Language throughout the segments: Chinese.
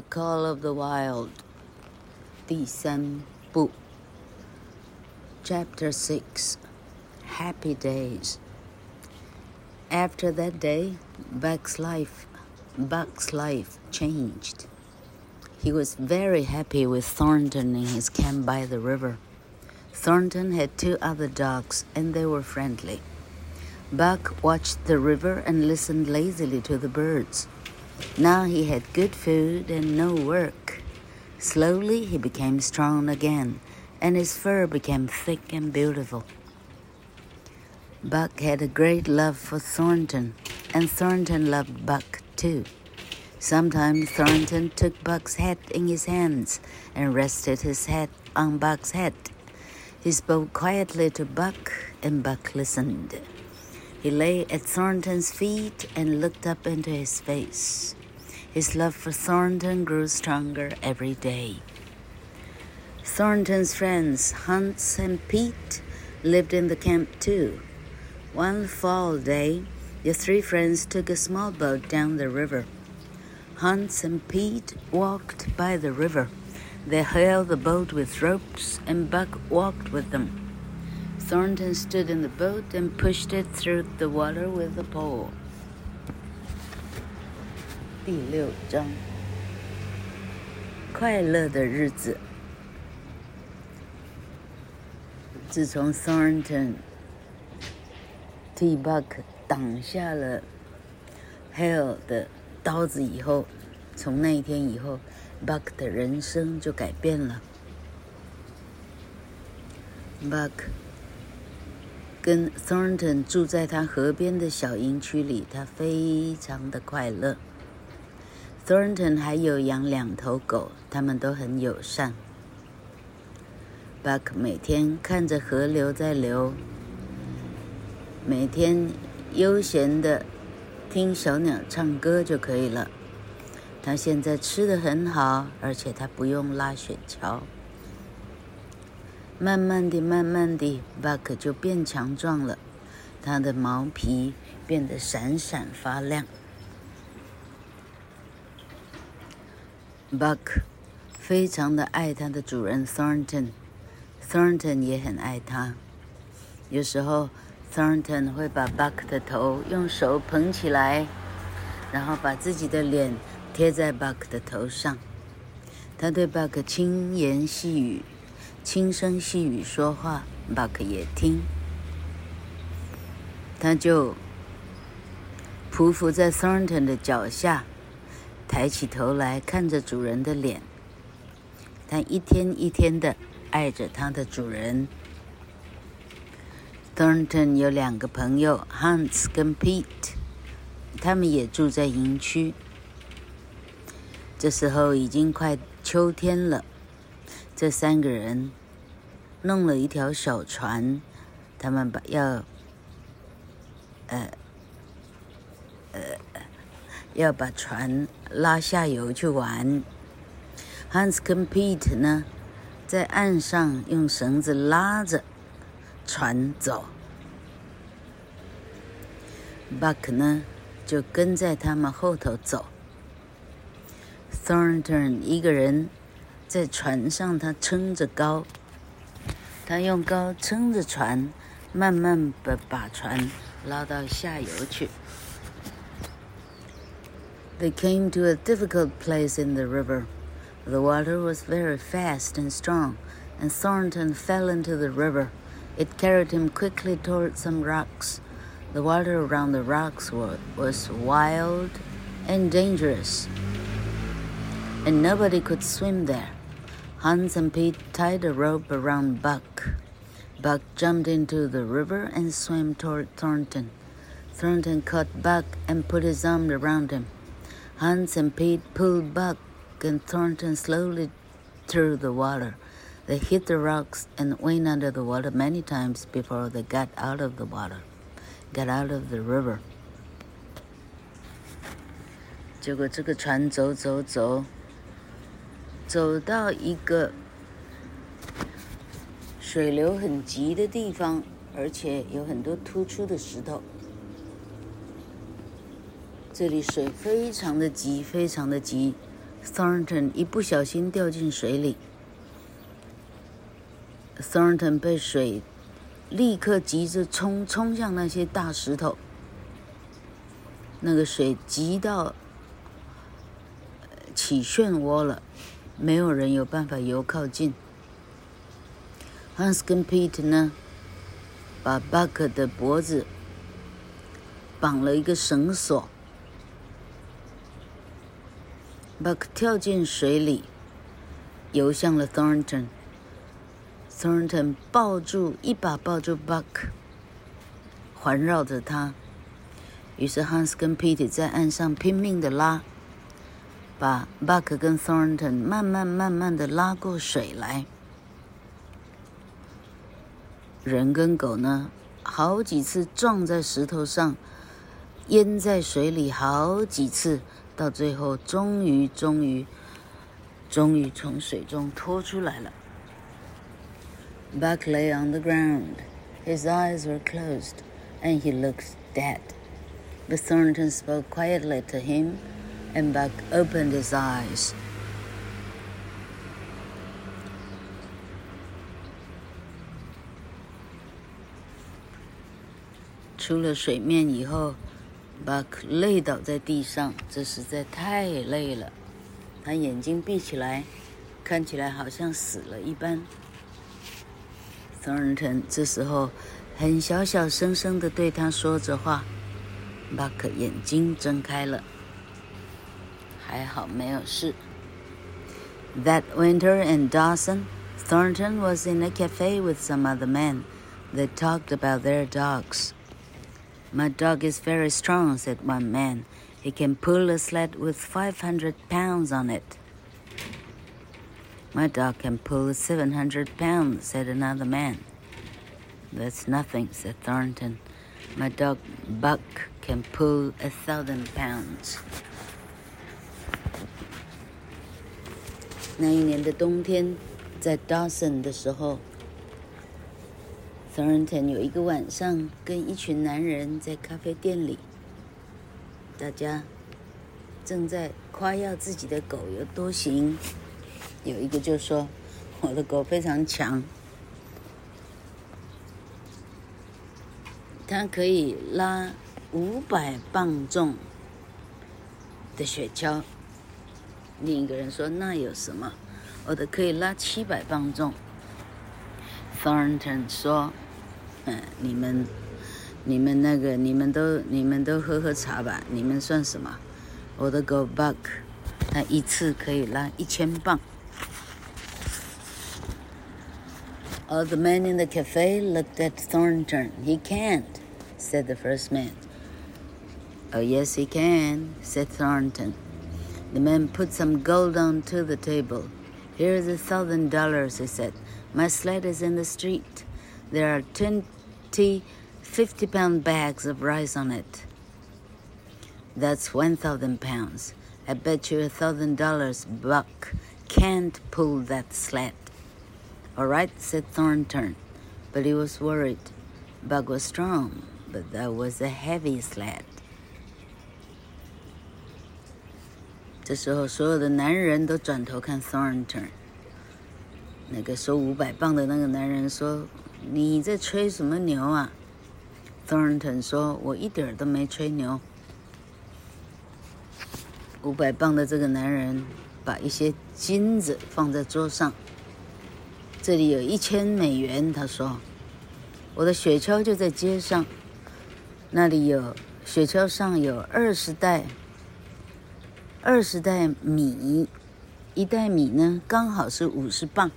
The Call of the Wild 第三部 Chapter 6 Happy Days After that day, Buck's life, Buck's life changed. He was very happy with Thornton in his camp by the river. Thornton had two other dogs, and they were friendly. Buck watched the river and listened lazily to the birds. Now he had good food and no work. Slowly he became strong again, and his fur became thick and beautiful. Buck had a great love for Thornton, and Thornton loved Buck too. Sometimes Thornton took Buck's head in his hands and rested his head on Buck's head. He spoke quietly to Buck, and Buck listened. He lay at Thornton's feet and looked up into his face. His love for Thornton grew stronger every day. Thornton's friends, Hans and Pete, lived in the camp too. One fall day, the three friends took a small boat down the river. Hans and Pete walked by the river. They held the boat with ropes, and Buck walked with them. Thornton stood in the boat and pushed it through the water with a pole. 第六章，快乐的日子。自从 Thornton 替 Buck 挡下了 Hale 的刀子以后，从那一天以后，Buck 的人生就改变了。Buck 跟 Thornton 住在他河边的小营区里，他非常的快乐。Thornton 还有养两头狗，他们都很友善。Buck 每天看着河流在流，每天悠闲的听小鸟唱歌就可以了。他现在吃的很好，而且他不用拉雪橇。慢慢地，慢慢地，Buck 就变强壮了，他的毛皮变得闪闪发亮。Buck 非常的爱他的主人 Thornton，Thornton 也很爱他。有时候 Thornton 会把 Buck 的头用手捧起来，然后把自己的脸贴在 Buck 的头上。他对 Buck 轻言细语。轻声细语说话，Buck 也听。他就匍匐在 Thornton 的脚下，抬起头来看着主人的脸。他一天一天的爱着他的主人。Thornton 有两个朋友，Hans 跟 Pete，他们也住在营区。这时候已经快秋天了。这三个人弄了一条小船，他们把要，呃，呃，要把船拉下游去玩。Hans 跟 Pete 呢，在岸上用绳子拉着船走。Buck 呢，就跟在他们后头走。Thornton 一个人。在船上，他撑着篙，他用篙撑着船，慢慢的把船拉到下游去。They came to a difficult place in the river. The water was very fast and strong, and Thornton fell into the river. It carried him quickly toward some rocks. The water around the rocks was wild and dangerous, and nobody could swim there. Hans and Pete tied a rope around Buck. Buck jumped into the river and swam toward Thornton. Thornton caught Buck and put his arm around him. Hans and Pete pulled Buck and Thornton slowly through the water. They hit the rocks and went under the water many times before they got out of the water, got out of the river. 结果这个船走走走。 走到一个水流很急的地方，而且有很多突出的石头。这里水非常的急，非常的急。Thornton 一不小心掉进水里，Thornton 被水立刻急着冲冲向那些大石头，那个水急到起漩涡了，没有人有办法游靠近。Hans 跟 Pete 呢，把 Buck 的脖子绑了一个绳索。Buck 跳进水里，游向了 Thornton。Thornton 抱住，一把抱住 Buck，环绕着他。于是 Hans 跟 Pete 在岸上拼命的拉，把 Buck 跟 Thornton 慢慢慢慢的拉过水来。人跟狗呢，好几次撞在石头上，淹在水里好几次。到最后，终于，终于，终于从水中拖出来了。Buck lay on the ground. His eyes were closed, and he looked dead. But Thornton spoke quietly to him, and Buck opened his eyes. 出了水面以后。Buck 累倒在地上，这实在太累了。他眼睛闭起来，看起来好像死了一般。Thornton 这时候很小小声声地对他说着话。Buck 眼睛睁开了，还好没有事。That winter in Dawson, Thornton was in a cafe with some other men. They talked about their dogs. My dog is very strong, said one man. He can pull a sled with 500 pounds on it. My dog can pull 700 pounds, said another man. That's nothing, said Thornton. My dog Buck can pull a thousand pounds. 那一年的冬天，在 Dawson 的时候。Thornton 有一个晚上跟一群男人在咖啡店里，大家正在夸耀自己的狗有多行。有一个就说：“我的狗非常强，它可以拉五百磅重的雪橇。”另一个人说：“那有什么？我的可以拉七百磅重。” Thornton 说。嗯，你们，你们那个，你们都，你们都喝喝茶吧。你们算什么？我的狗 Buck，它一次可以拉一千磅。All the men in the cafe looked at Thornton. He can't, said the first man. Oh, yes, he can, said Thornton. The man put some gold onto the table. Here's a thousand dollars, he said. My sled is in the street. There are 20 50 pound bags of rice on it. That's 1,000 pounds. I bet you a thousand dollars Buck can't pull that sled. All right, said Thornton, but he was worried. Buck was strong, but that was a heavy sled. 这时候，所有的男人都转头看 Thornton。那个收五百磅的那个男人说。你在吹什么牛啊？Thornton 说：“我一点都没吹牛。”五百磅的这个男人把一些金子放在桌上。这里有一千美元，他说：“我的雪橇就在街上，那里有雪橇上有二十袋，二十袋米，一袋米呢刚好是五十磅。”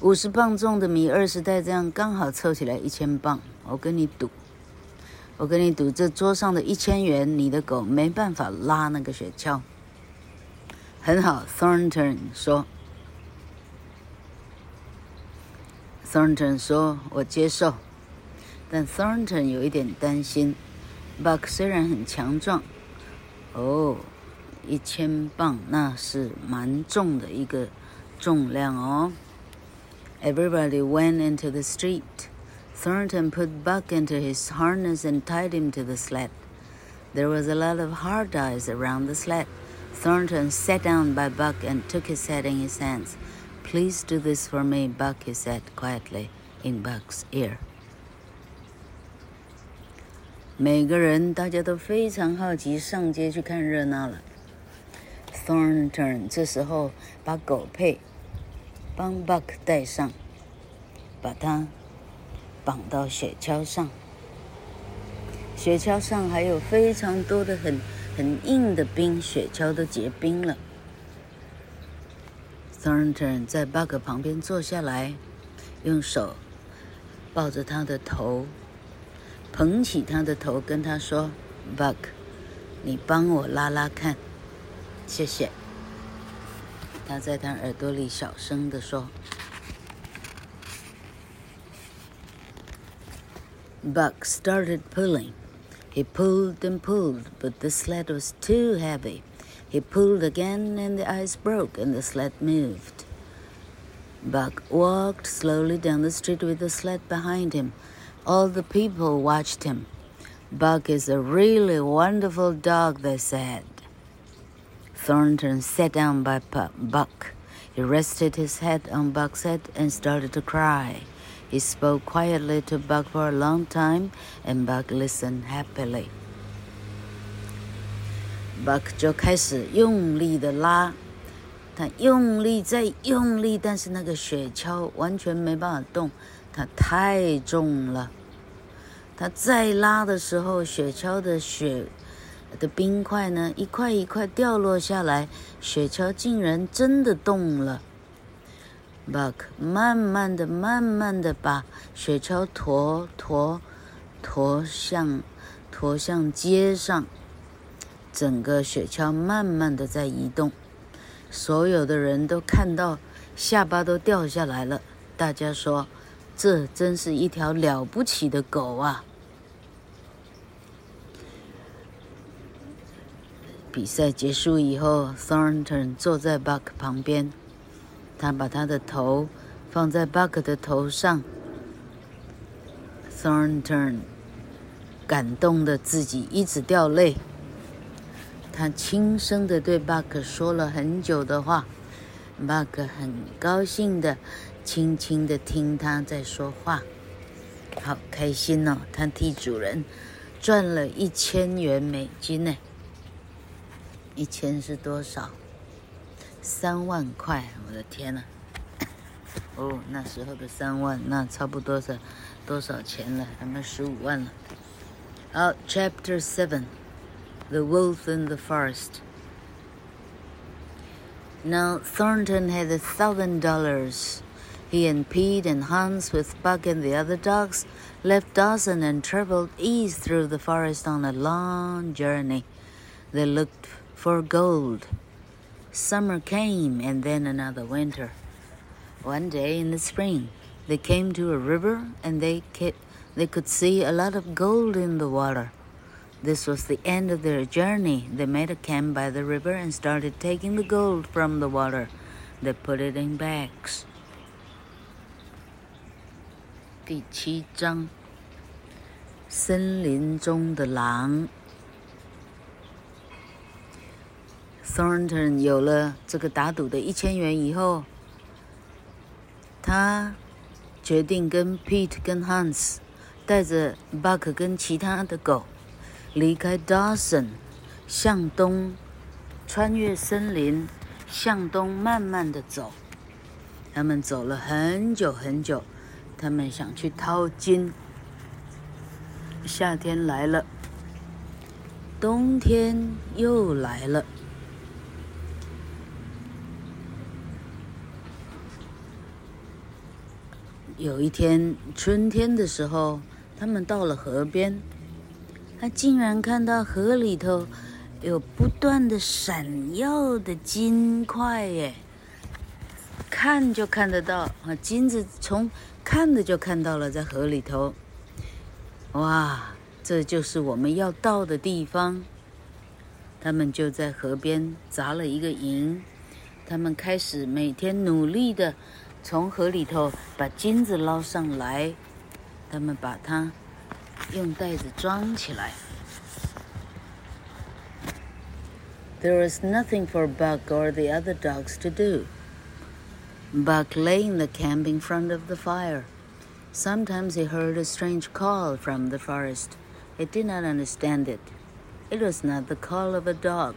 五十磅重的米，二十袋，这样刚好凑起来一千磅。我跟你赌，我跟你赌，这桌上的一千元，你的狗没办法拉那个雪橇。很好，Thornton 说。Thornton 说：“我接受。”但 Thornton 有一点担心。Buck 虽然很强壮，哦，一千磅那是蛮重的一个重量哦。Everybody went into the street. Thornton put Buck into his harness and tied him to the sled. There was a lot of hard ice around the sled. Thornton sat down by Buck and took his head in his hands. Please do this for me, Buck, he said quietly in Buck's ear. 每个人大家都非常好奇，上街去看热闹了。 Thornton 这时候把狗佩帮 Buck 带上，把它绑到雪橇上。雪橇上还有非常多的很。很硬的冰，雪橇都结冰了。Thornton 在 Buck 旁边坐下来，用手抱着他的头，捧起他的头，跟他说：“Buck，你帮我拉拉看，谢谢。”他在他耳朵里小声地说：“Buck started pulling。” He pulled and pulled, but the sled was too heavy. He pulled again, and the ice broke, and the sled moved. Buck walked slowly down the street with the sled behind him. All the people watched him. Buck is a really wonderful dog, they said. Thornton sat down by Buck. He rested his head on Buck's head and started to cry. He spoke quietly to Buck for a long time, and Buck listened happily. Buck 就开始用力的拉，他用力再用力，但是那个雪橇完全没办法动，它太重了。他再拉的时候，雪橇的雪 的冰块呢，一块一块掉落下来，雪橇竟然真的动了。Buck 慢慢的、慢慢的把雪橇驮驮驮向驮向街上，整个雪橇慢慢的在移动，所有的人都看到下巴都掉下来了。大家说，这真是一条了不起的狗啊！比赛结束以后，Thornton 坐在 Buck 旁边。他把他的头放在 Buck 的头上，Thornton 感动的自己一直掉泪。他轻声的对 Buck 说了很久的话，Buck 很高兴的轻轻的听他在说话，好开心哦！他替主人赚了一千元美金呢，一千是多少？三万块，我的天呐！哦，那时候的三万，那差不多是多少钱了？还没十五万了。好，Chapter Seven, The Wolf in the Forest. Now Thornton had a thousand dollars. He and Pete and Hans, with Buck and the other dogs, left Dawson and traveled east through the forest on a long journey. They looked for gold. Summer came and then another winter. One day in the spring, they came to a river and they, kept, they could see a lot of gold in the water. This was the end of their journey. They made a camp by the river and started taking the gold from the water. They put it in bags. 第七章，森林中的狼。 Thornton 有了这个打赌的一千元以后，他决定跟 Pete 跟 Hans 带着 Buck 跟其他的狗离开 Dawson，向东穿越森林，向东慢慢的走。他们走了很久很久，他们想去淘金。夏天来了，冬天又来了。有一天春天的时候，他们到了河边，他竟然看到河里头有不断的闪耀的金块耶！看就看得到啊，金子从看的就看到了，在河里头。哇，这就是我们要到的地方。他们就在河边扎了一个营，他们开始每天努力的。从河里头把金子捞上来，他们把它用袋子装起来。 There was nothing for Buck or the other dogs to do. Buck lay in the camp in front of the fire. Sometimes he heard a strange call from the forest. He did not understand it. It was not the call of a dog.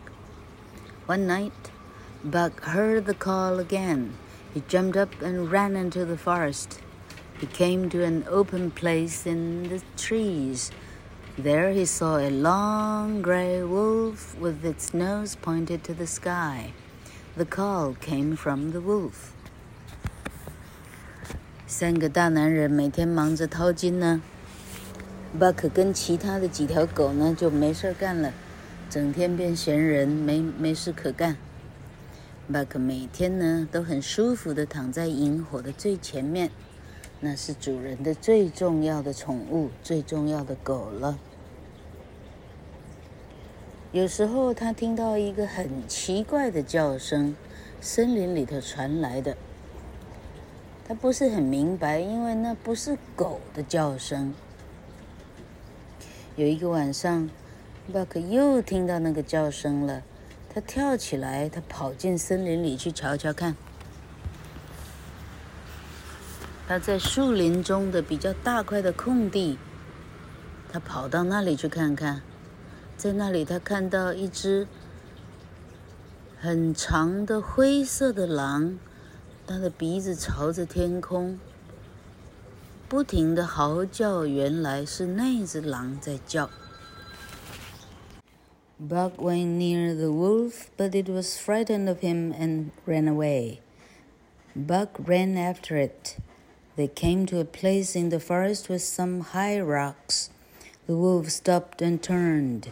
One night, Buck heard the call again. He jumped up and ran into the forest. He came to an open place in the trees. There he saw a long gray wolf with its nose pointed to the sky. The call came from the wolf. 三个大男人每天忙着淘金呢。Buck 跟其他的几条狗呢就没事干了，整天变闲人，没没事可干。 巴克每天呢都很舒服的躺在萤火的最前面，那是主人的最重要的宠物，最重要的狗了。有时候他听到一个很奇怪的叫声，森林里头传来的。他不是很明白，因为那不是狗的叫声。有一个晚上巴克又听到那个叫声了。他跳起来，他跑进森林里去瞧瞧看。他在树林中的比较大块的空地，他跑到那里去看看。在那里，他看到一只很长的灰色的狼，它的鼻子朝着天空，不停的嚎叫。原来是那只狼在叫。Buck went near the wolf, but it was frightened of him and ran away. Buck ran after it. They came to a place in the forest with some high rocks. The wolf stopped and turned.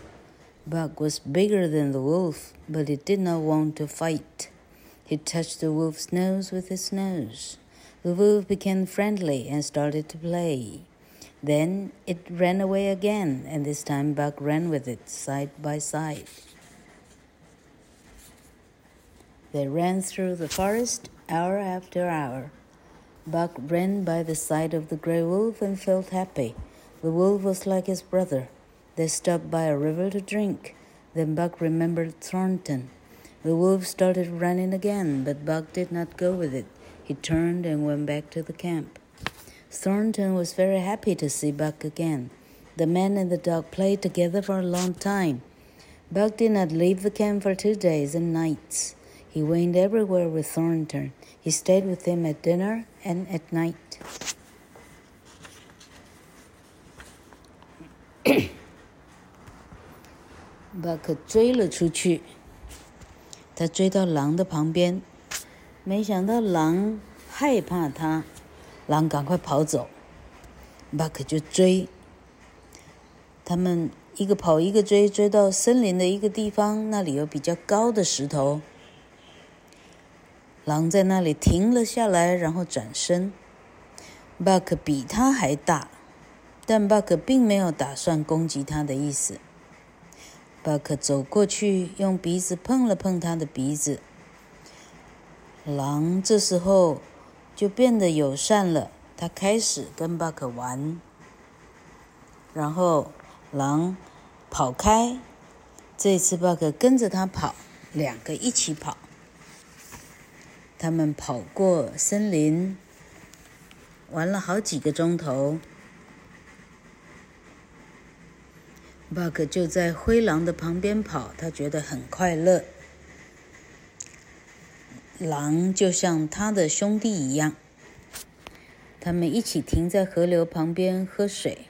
Buck was bigger than the wolf, but he did not want to fight. He touched the wolf's nose with his nose. The wolf became friendly and started to play. Then it ran away again, and this time Buck ran with it side by side. They ran through the forest hour after hour. Buck ran by the side of the gray wolf and felt happy. The wolf was like his brother. They stopped by a river to drink. Then Buck remembered Thornton. The wolf started running again, but Buck did not go with it. He turned and went back to the camp. Thornton was very happy to see Buck again. The man and the dog played together for a long time. Buck did not leave the camp for two days and nights. He went everywhere with Thornton. He stayed with him at dinner and at night. 巴克追了出去，他追到狼的旁边，没想到狼害怕他， 狼赶快跑走，巴克就追。他们一个跑一个追，追到森林的一个地方，那里有比较高的石头，狼在那里停了下来，然后转身。巴克比他还大，但巴克并没有打算攻击他的意思。巴克走过去，用鼻子碰了碰他的鼻子。狼这时候就变得友善了，他开始跟巴克玩。然后狼跑开，这次巴克跟着他跑，两个一起跑。他们跑过森林，玩了好几个钟头。巴克就在灰狼的旁边跑，他觉得很快乐。狼就像他的兄弟一样，他们一起停在河流旁边喝水。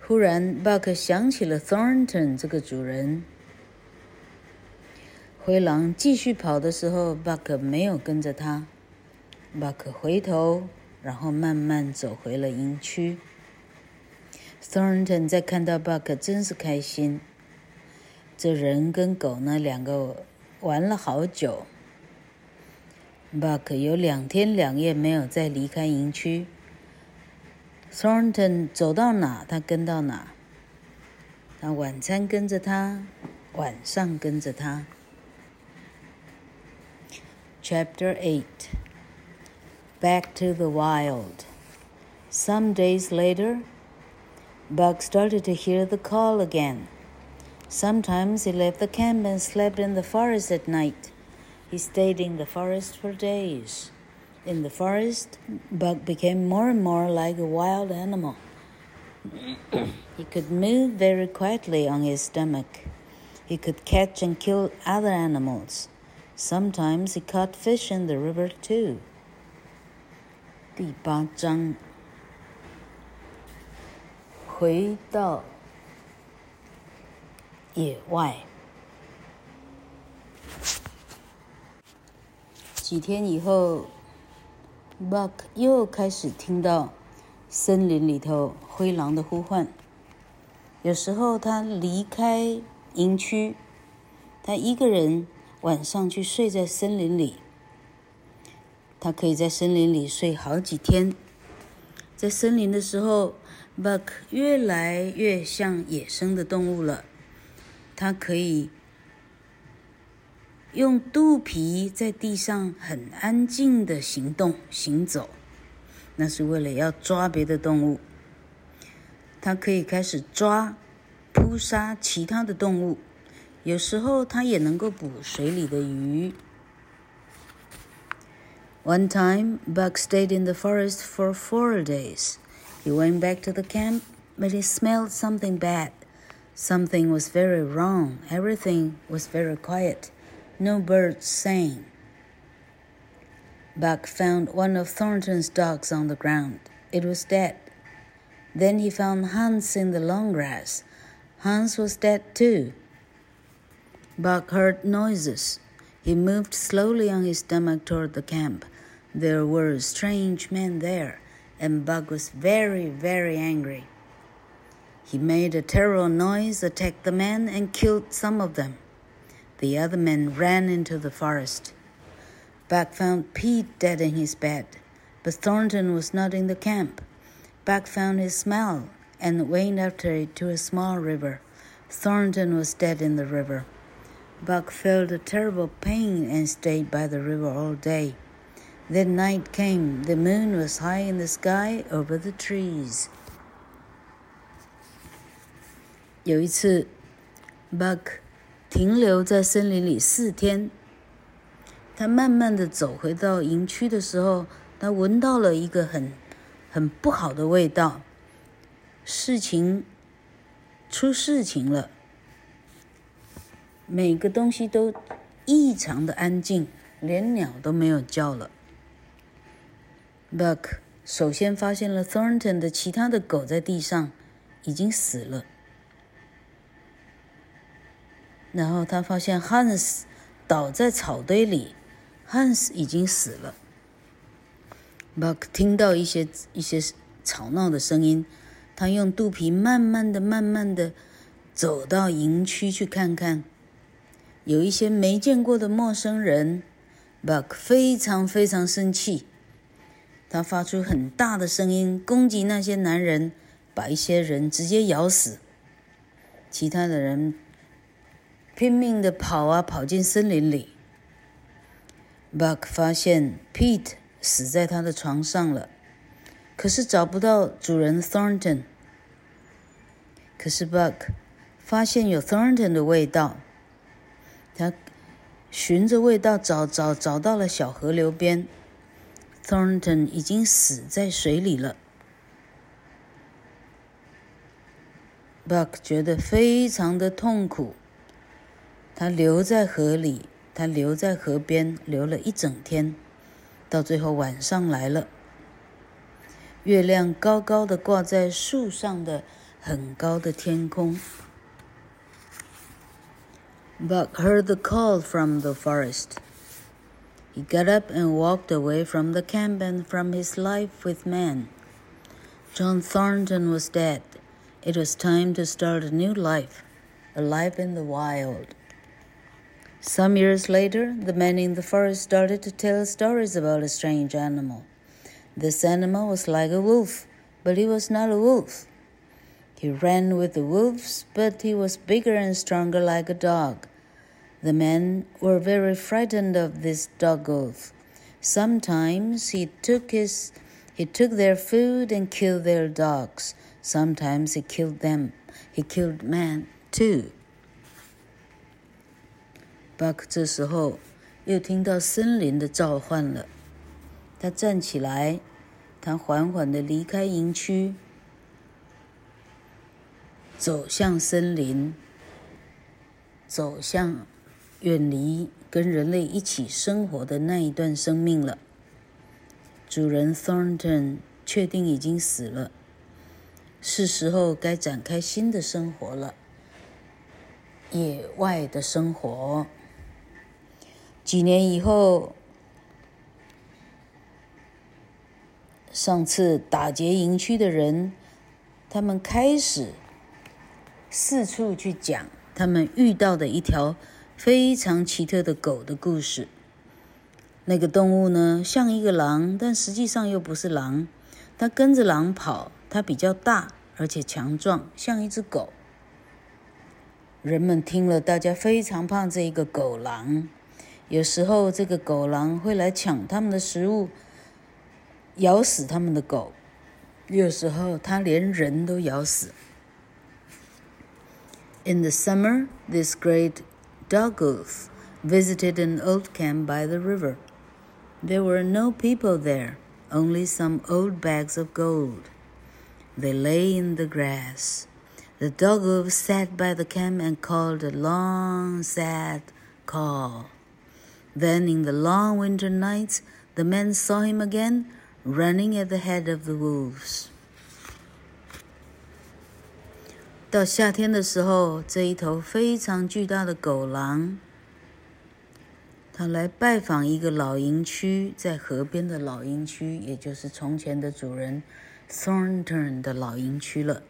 忽然，巴克想起了 Thornton 这个主人。灰狼继续跑的时候，巴克没有跟着他。巴克回头，然后慢慢走回了营区。Thornton 在看到 Buck 真是开心。这人跟狗呢，两个玩了好久。Buck 有两天两夜没有再离开营区。Thornton 走到哪，他跟到哪。他晚餐跟着他，晚上跟着他。Chapter Eight. Back to the wild. Some days later. Buck started to hear the call again. Sometimes he left the camp and slept in the forest at night. He stayed in the forest for days. In the forest, Buck became more and more like a wild animal. he could move very quietly on his stomach. He could catch and kill other animals. Sometimes he caught fish in the river too. 第八章，回到 野外。几天以后，Buck 又开始听到森林里头灰狼的呼唤。有时候他离开营区，他一个人晚上去睡在森林里。他可以在森林里睡好几天。在森林的时候，Buck 越来越像野生的动物了。他可以。用肚皮在地上很安静的行动行走，那是为了要抓别的动物。它可以开始抓、扑杀其他的动物，有时候它也能够捕水里的鱼。One time, Buck stayed in the forest for four days. He went back to the camp, but he smelled something bad. Something was very wrong. Everything was very quiet. No birds sang. Buck found one of Thornton's dogs on the ground. It was dead. Then he found Hans in the long grass. Hans was dead too. Buck heard noises. He moved slowly on his stomach toward the camp. There were strange men there, and Buck was very, very angry. He made a terrible noise, attacked the men, and killed some of them. The other men ran into the forest. Buck found Pete dead in his bed, but Thornton was not in the camp. Buck found his smell and went after it to a small river. Thornton was dead in the river. Buck felt a terrible pain and stayed by the river all day. Then night came. The moon was high in the sky over the trees. 有一次，Buck 停留在森林里四天。他慢慢的走回到营区的时候，他闻到了一个很很不好的味道。事情出事情了，每个东西都异常的安静，连鸟都没有叫了。Buck 首先发现了 Thornton 的其他的狗在地上已经死了。然后他发现 Hans 倒在草堆里，Hans 已经死了。Buck 听到一些一些吵闹的声音，他用肚皮慢慢的、慢慢的走到营区去看看，有一些没见过的陌生人。Buck 非常非常生气，他发出很大的声音攻击那些男人，把一些人直接咬死，其他的人。拼命的跑啊，跑进森林里。Buck 发现 Pete 死在他的床上了，可是找不到主人 Thornton。可是 Buck 发现有 Thornton 的味道，他循着味道找找找到了小河流边，Thornton 已经死在水里了。Buck 觉得非常的痛苦。他留在河里，他留在河边，留了一整天，到最后晚上来了。月亮高高的挂在树上的很高的天空。Buck heard the call from the forest. He got up and walked away from the camp and from his life with men. John Thornton was dead. It was time to start a new life, a life in the wild. Some years later, the men in the forest started to tell stories about a strange animal. This animal was like a wolf, but he was not a wolf. He ran with the wolves, but he was bigger and stronger like a dog. The men were very frightened of this dog wolf. Sometimes he took his he took their food and killed their dogs. Sometimes he killed them. He killed men too. 巴克这时候又听到森林的召唤了。他站起来，他缓缓地离开营区，走向森林，走向远离跟人类一起生活的那一段生命了。主人 Thornton 确定已经死了，是时候该展开新的生活了。野外的生活。几年以后，上次打劫营区的人，他们开始四处去讲他们遇到的一条非常奇特的狗的故事。那个动物呢，像一个狼，但实际上又不是狼。它跟着狼跑，它比较大，而且强壮，像一只狗。人们听了，大家非常怕这一个狗狼。有时候，这个狗狼会来抢他们的食物，咬死他们的狗。有时候，它连人都咬死。In the summer, this great dog wolf visited an old camp by the river. There were no people there, only some old bags of gold. They lay in the grass. The dog wolf sat by the camp and called a long, sad call. Then, in the long winter nights, the men saw him again, running at the head of the wolves. 到夏天的时候，这一头非常巨大的狗狼，他来拜访一个老营区，在河边的老营区，也就是从前的主人 Thornton 的老营区了。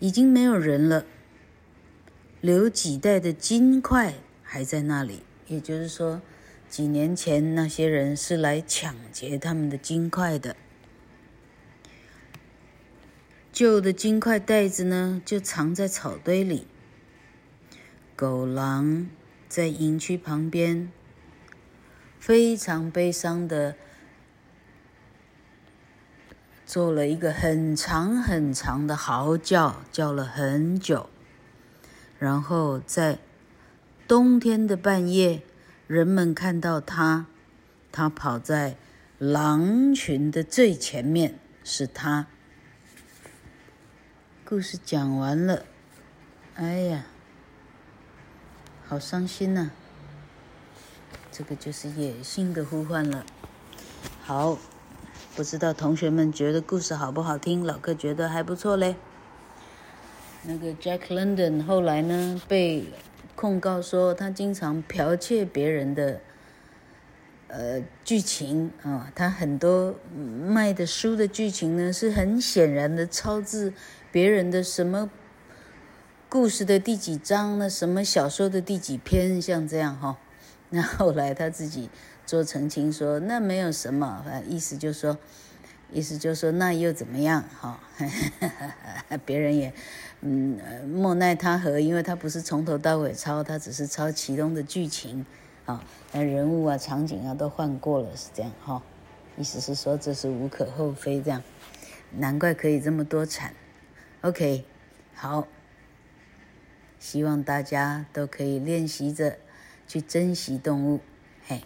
已经没有人了，留几袋的金块还在那里。也就是说，几年前那些人是来抢劫他们的金块的。旧的金块袋子呢，就藏在草堆里。狗狼在营区旁边，非常悲伤的。做了一个很长很长的嚎叫，叫了很久。然后在冬天的半夜，人们看到他，他跑在狼群的最前面，是他。故事讲完了，哎呀，好伤心呐！这个就是野性的呼唤了。好。不知道同学们觉得故事好不好听？老哥觉得还不错嘞。那个 Jack London 后来呢，被控告说他经常剽窃别人的呃剧情啊、他很多卖的书的剧情呢是很显然的抄自别人的什么故事的第几章呢，什么小说的第几篇，像这样哈、那后来他自己。做澄清说，那没有什么，意思就是说，意思就是说，那又怎么样？哈，别人也，嗯，莫奈他何，因为他不是从头到尾抄，他只是抄其中的剧情，啊，那人物啊、场景啊都换过了，是这样，哈，意思是说这是无可厚非，这样，难怪可以这么多产，OK，好，希望大家都可以练习着去珍惜动物，嘿。